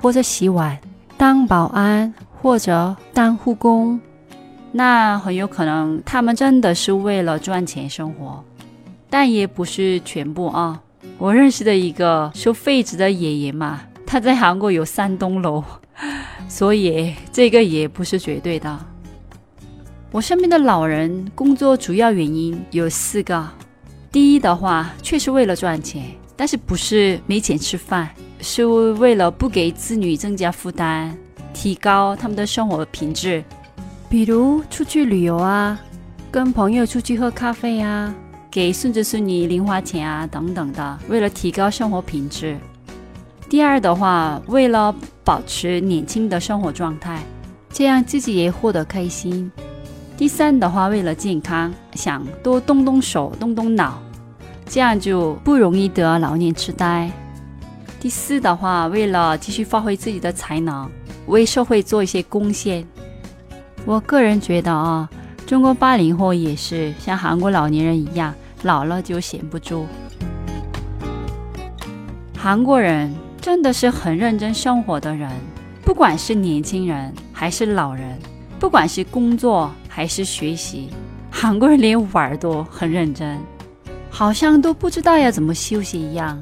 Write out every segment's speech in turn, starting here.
或者洗碗、当保安，或者当护工，那很有可能他们真的是为了赚钱生活，但也不是全部啊。我认识的一个收废纸的爷爷嘛，他在韩国有三栋楼，所以这个也不是绝对的。我身边的老人工作主要原因有四个，第一的话，确实为了赚钱。但是不是没钱吃饭，是为了不给子女增加负担，提高他们的生活品质。比如出去旅游啊，跟朋友出去喝咖啡啊，给孙子孙女零花钱啊等等的，为了提高生活品质。第二的话，为了保持年轻的生活状态，这样自己也获得开心。第三的话，为了健康，想多动动手，动动脑。这样就不容易得老年痴呆。第四的话，为了继续发挥自己的才能，为社会做一些贡献。我个人觉得啊，中国八零后也是像韩国老年人一样，老了就闲不住。韩国人真的是很认真生活的人，不管是年轻人还是老人，不管是工作还是学习，韩国人连玩都很认真。好像都不知道要怎么休息一样，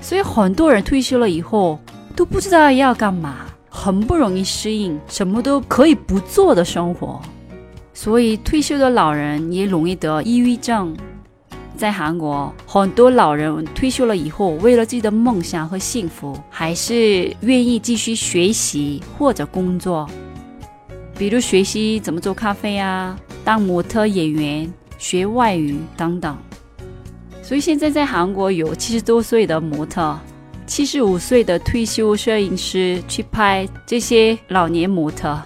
所以很多人退休了以后都不知道要干嘛，很不容易适应什么都可以不做的生活。所以退休的老人也容易得抑郁症。在韩国，很多老人退休了以后，为了自己的梦想和幸福，还是愿意继续学习或者工作，比如学习怎么做咖啡啊，当模特、演员、学外语等等。所以现在在韩国有七十多岁的模特，七十五岁的退休摄影师去拍这些老年模特。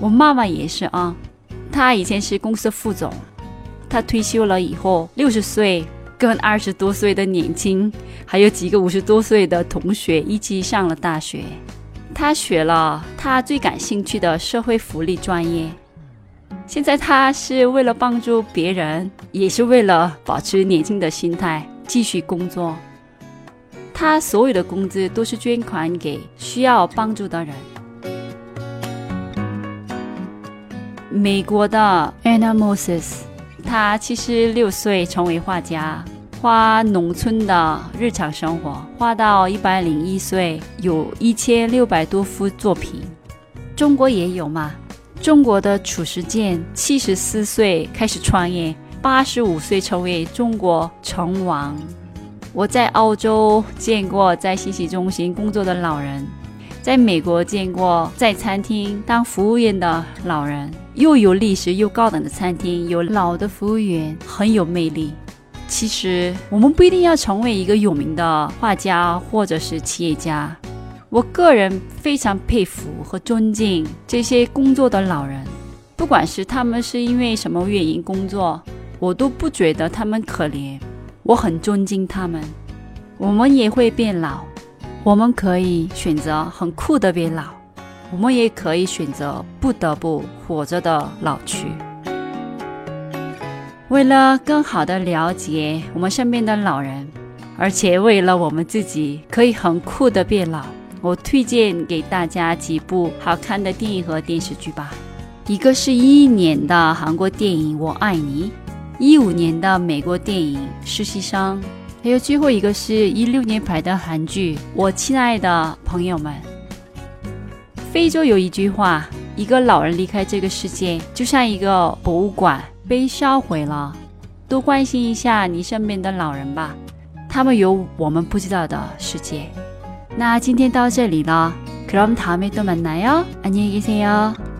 我妈妈也是啊，她以前是公司副总，她退休了以后，六十岁跟二十多岁的年轻，还有几个五十多岁的同学一起上了大学，她学了她最感兴趣的社会福利专业。现在他是为了帮助别人，也是为了保持年轻的心态，继续工作。他所有的工资都是捐款给需要帮助的人。美国的 Anna Moses，他七十六岁成为画家，画农村的日常生活，画到一百零一岁，有一千六百多幅作品。中国也有嘛？中国的褚时健七十四岁开始创业，八十五岁成为中国成王。我在澳洲见过在信息中心工作的老人，在美国见过在餐厅当服务员的老人，又有历史又高档的餐厅，有老的服务员，很有魅力。其实我们不一定要成为一个有名的画家或者是企业家。我个人非常佩服和尊敬这些工作的老人，不管是他们是因为什么原因工作，我都不觉得他们可怜。我很尊敬他们。我们也会变老，我们可以选择很酷的变老，我们也可以选择不得不活着的老去。为了更好的了解我们身边的老人，而且为了我们自己可以很酷的变老。我推荐给大家几部好看的电影和电视剧吧。一个是一一年的韩国电影《我爱你》，一五年的美国电影《实习生》，还有最后一个是一六年拍的韩剧《我亲爱的朋友们》。非洲有一句话：一个老人离开这个世界，就像一个博物馆被烧毁了。多关心一下你身边的老人吧，他们有我们不知道的世界。 那今天到这里了，그럼다음에또만나요안녕히계세요